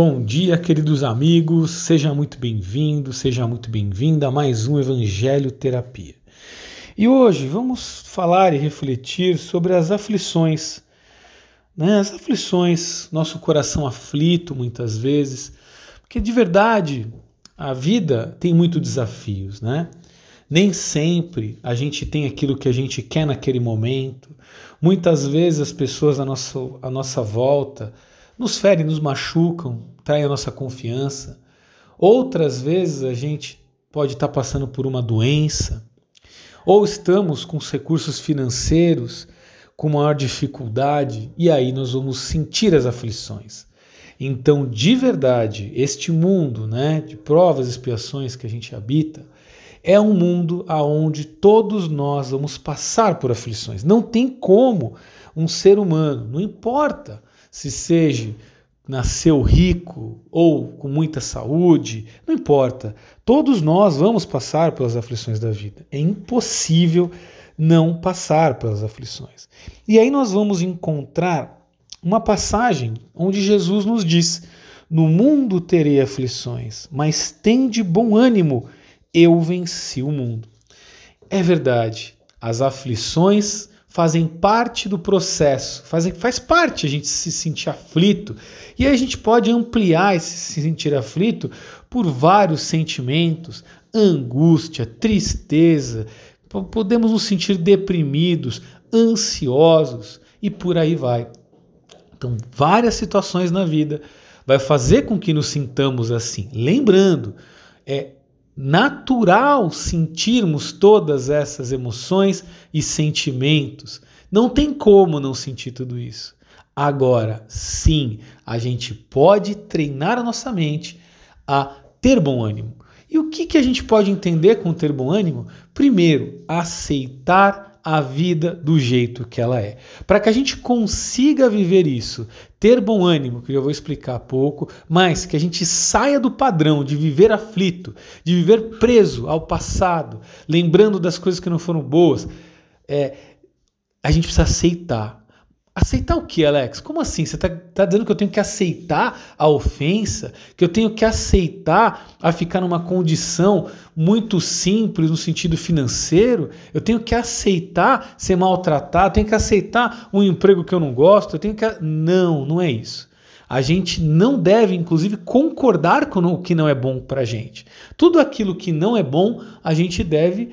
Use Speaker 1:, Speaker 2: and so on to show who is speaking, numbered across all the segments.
Speaker 1: Bom dia, queridos amigos, seja muito bem-vindo, seja muito bem-vinda a mais um Evangelho Terapia. E hoje vamos falar e refletir sobre as aflições, né? As aflições, nosso coração aflito muitas vezes, porque de verdade a vida tem muitos desafios, né? Nem sempre a gente tem aquilo que a gente quer naquele momento. Muitas vezes as pessoas à nossa, à nossa volta nos ferem, nos machucam, traem a nossa confiança. Outras vezes a gente pode estar passando por uma doença, ou estamos com os recursos financeiros com maior dificuldade, e aí nós vamos sentir as aflições. Então, de verdade, este mundo né, de provas e expiações que a gente habita é um mundo aonde todos nós vamos passar por aflições. Não tem como um ser humano, não importa se seja nasceu rico ou com muita saúde, não importa. Todos nós vamos passar pelas aflições da vida. É impossível não passar pelas aflições. E aí nós vamos encontrar uma passagem onde Jesus nos diz: No mundo terei aflições, mas tem de bom ânimo, eu venci o mundo. É verdade, as aflições fazem parte do processo, fazem, faz parte a gente se sentir aflito. E aí a gente pode ampliar esse se sentir aflito por vários sentimentos, angústia, tristeza, podemos nos sentir deprimidos, ansiosos e por aí vai. Então, várias situações na vida vai fazer com que nos sintamos assim. Lembrando, é natural sentirmos todas essas emoções e sentimentos. Não tem como não sentir tudo isso. Agora, sim, a gente pode treinar a nossa mente a ter bom ânimo. E o que, que a gente pode entender com ter bom ânimo? Primeiro, aceitar a vida do jeito que ela é. Para que a gente consiga viver isso, ter bom ânimo, que eu vou explicar pouco, mas que a gente saia do padrão de viver aflito, de viver preso ao passado, lembrando das coisas que não foram boas, é, a gente precisa aceitar Aceitar o que, Alex? Como assim? Você está tá dizendo que eu tenho que aceitar a ofensa? Que eu tenho que aceitar a ficar numa condição muito simples no sentido financeiro? Eu tenho que aceitar ser maltratado? Eu tenho que aceitar um emprego que eu não gosto? Eu tenho que. Não, não é isso. A gente não deve, inclusive, concordar com o que não é bom para gente. Tudo aquilo que não é bom, a gente deve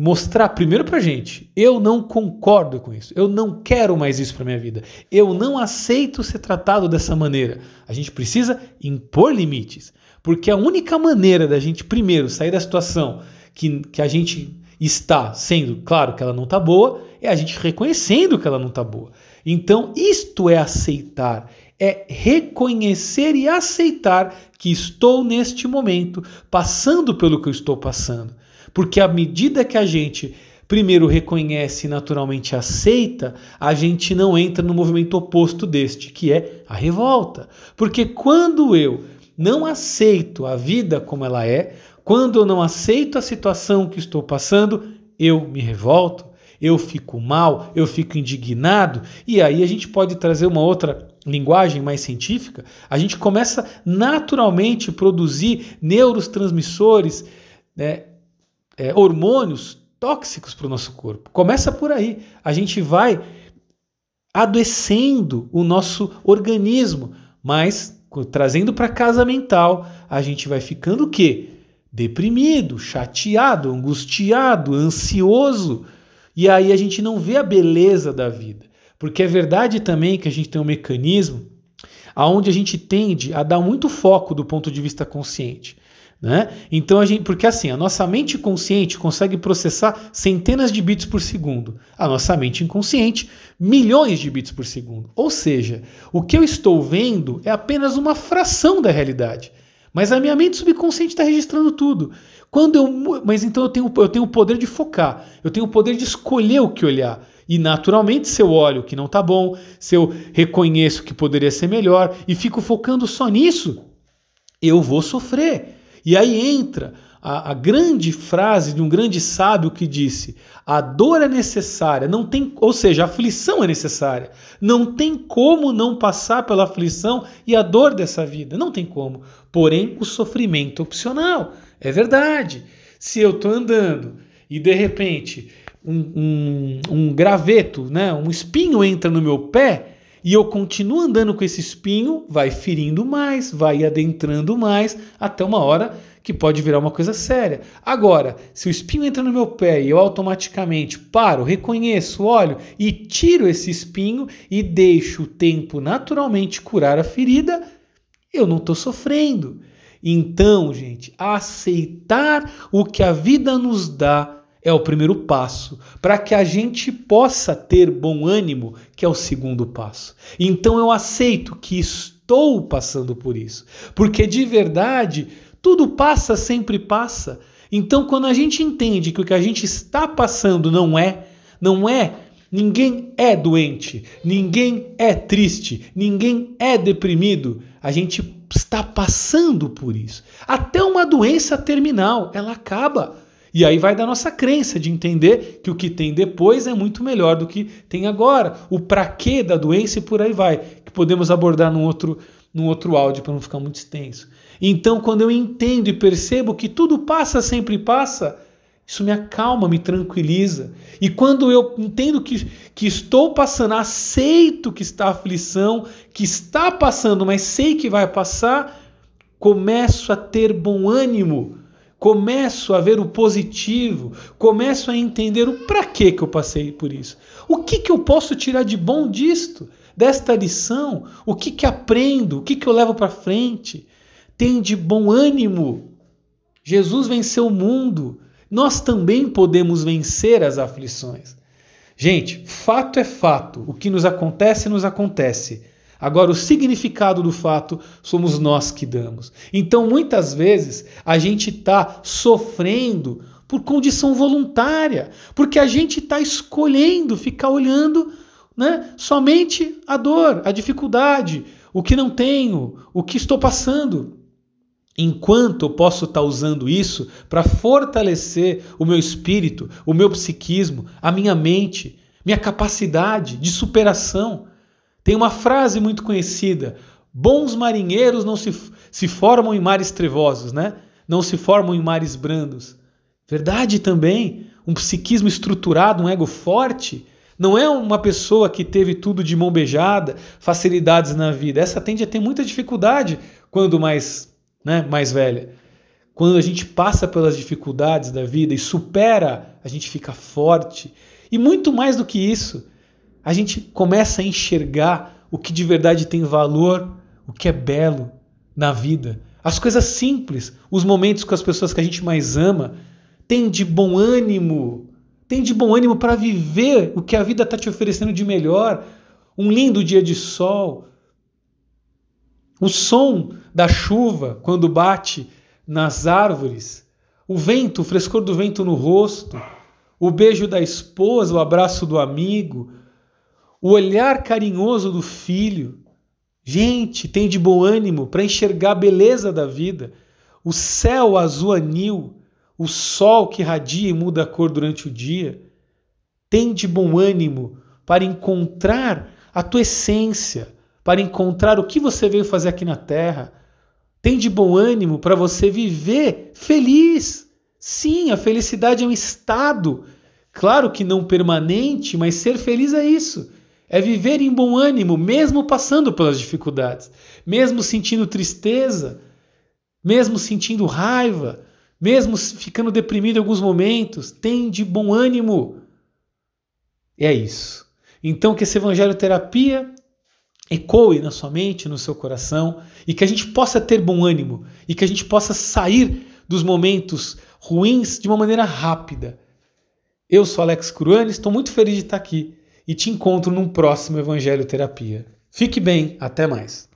Speaker 1: mostrar primeiro pra gente, eu não concordo com isso, eu não quero mais isso para minha vida, eu não aceito ser tratado dessa maneira. A gente precisa impor limites, porque a única maneira da gente primeiro sair da situação que, que a gente está sendo, claro que ela não está boa, é a gente reconhecendo que ela não está boa. Então, isto é aceitar, é reconhecer e aceitar que estou neste momento passando pelo que eu estou passando. Porque à medida que a gente primeiro reconhece e naturalmente aceita, a gente não entra no movimento oposto deste, que é a revolta. Porque quando eu não aceito a vida como ela é, quando eu não aceito a situação que estou passando, eu me revolto, eu fico mal, eu fico indignado, e aí a gente pode trazer uma outra linguagem mais científica, a gente começa naturalmente a produzir neurotransmissores, né, é, hormônios tóxicos para o nosso corpo. Começa por aí. A gente vai adoecendo o nosso organismo, mas trazendo para casa mental, a gente vai ficando o quê? Deprimido, chateado, angustiado, ansioso. E aí a gente não vê a beleza da vida. Porque é verdade também que a gente tem um mecanismo aonde a gente tende a dar muito foco do ponto de vista consciente. Né? Então a gente, porque assim, a nossa mente consciente consegue processar centenas de bits por segundo, a nossa mente inconsciente milhões de bits por segundo. Ou seja, o que eu estou vendo é apenas uma fração da realidade, mas a minha mente subconsciente está registrando tudo. Quando eu, mas então eu tenho, eu tenho o poder de focar, eu tenho o poder de escolher o que olhar. E naturalmente, se eu olho que não está bom, se eu reconheço que poderia ser melhor e fico focando só nisso, eu vou sofrer. E aí entra a, a, grande frase de um grande sábio que disse: a dor é necessária, não tem, ou seja, a aflição é necessária. Não tem como não passar pela aflição e a dor dessa vida, não tem como. Porém, o sofrimento é opcional. É verdade. Se eu estou andando e de repente um, um, um graveto, né, um espinho entra no meu pé, e eu continuo andando com esse espinho, vai ferindo mais, vai adentrando mais, até uma hora que pode virar uma coisa séria. Agora, se o espinho entra no meu pé e eu automaticamente paro, reconheço, olho e tiro esse espinho e deixo o tempo naturalmente curar a ferida, eu não estou sofrendo. Então, gente, aceitar o que a vida nos dá é o primeiro passo para que a gente possa ter bom ânimo, que é o segundo passo. Então eu aceito que estou passando por isso, porque de verdade tudo passa, sempre passa. Então quando a gente entende que o que a gente está passando não é, não é Ninguém é doente, ninguém é triste, ninguém é deprimido. A gente está passando por isso. Até uma doença terminal, ela acaba. E aí vai da nossa crença de entender que o que tem depois é muito melhor do que tem agora. O para quê da doença e por aí vai, que podemos abordar num outro, num outro áudio para não ficar muito extenso. Então, quando eu entendo e percebo que tudo passa, sempre passa, isso me acalma, me tranquiliza. E quando eu entendo que, que estou passando, aceito que está aflição, que está passando, mas sei que vai passar, começo a ter bom ânimo começo a ver o positivo, começo a entender o para que que eu passei por isso. O que que eu posso tirar de bom disto, desta lição? O que que aprendo? O que que eu levo para frente? Tem de bom ânimo. Jesus venceu o mundo. Nós também podemos vencer as aflições. Gente, fato é fato. O que nos acontece, nos acontece. Agora, o significado do fato somos nós que damos. Então, muitas vezes, a gente está sofrendo por condição voluntária, porque a gente está escolhendo ficar olhando né, somente a dor, a dificuldade, o que não tenho, o que estou passando. Enquanto eu posso estar tá usando isso para fortalecer o meu espírito, o meu psiquismo, a minha mente, minha capacidade de superação. Tem uma frase muito conhecida: bons marinheiros não se, se formam em mares trevosos, né? Não se formam em mares brandos. Verdade também. Um psiquismo estruturado, um ego forte, não é uma pessoa que teve tudo de mão beijada, facilidades na vida. Essa tende a ter muita dificuldade quando mais, né, mais velha. Quando a gente passa pelas dificuldades da vida e supera, a gente fica forte. E muito mais do que isso, a gente começa a enxergar o que de verdade tem valor, o que é belo na vida. As coisas simples, os momentos com as pessoas que a gente mais ama, tem de bom ânimo, tem de bom ânimo para viver o que a vida está te oferecendo de melhor. Um lindo dia de sol, o som da chuva quando bate nas árvores, o vento, o frescor do vento no rosto, o beijo da esposa, o abraço do amigo, o olhar carinhoso do filho. Gente, tem de bom ânimo para enxergar a beleza da vida, o céu azul anil, o sol que radia e muda a cor durante o dia. Tem de bom ânimo para encontrar a tua essência, para encontrar o que você veio fazer aqui na terra. Tem de bom ânimo para você viver feliz. Sim, a felicidade é um estado, claro que não permanente, mas ser feliz é isso. É viver em bom ânimo, mesmo passando pelas dificuldades, mesmo sentindo tristeza, mesmo sentindo raiva, mesmo ficando deprimido em alguns momentos. Tem de bom ânimo. É isso. Então, que esse Evangelho Terapia ecoe na sua mente, no seu coração, e que a gente possa ter bom ânimo, e que a gente possa sair dos momentos ruins de uma maneira rápida. Eu sou Alex Cruani, estou muito feliz de estar aqui e te encontro num próximo Evangelho Terapia. Fique bem, até mais.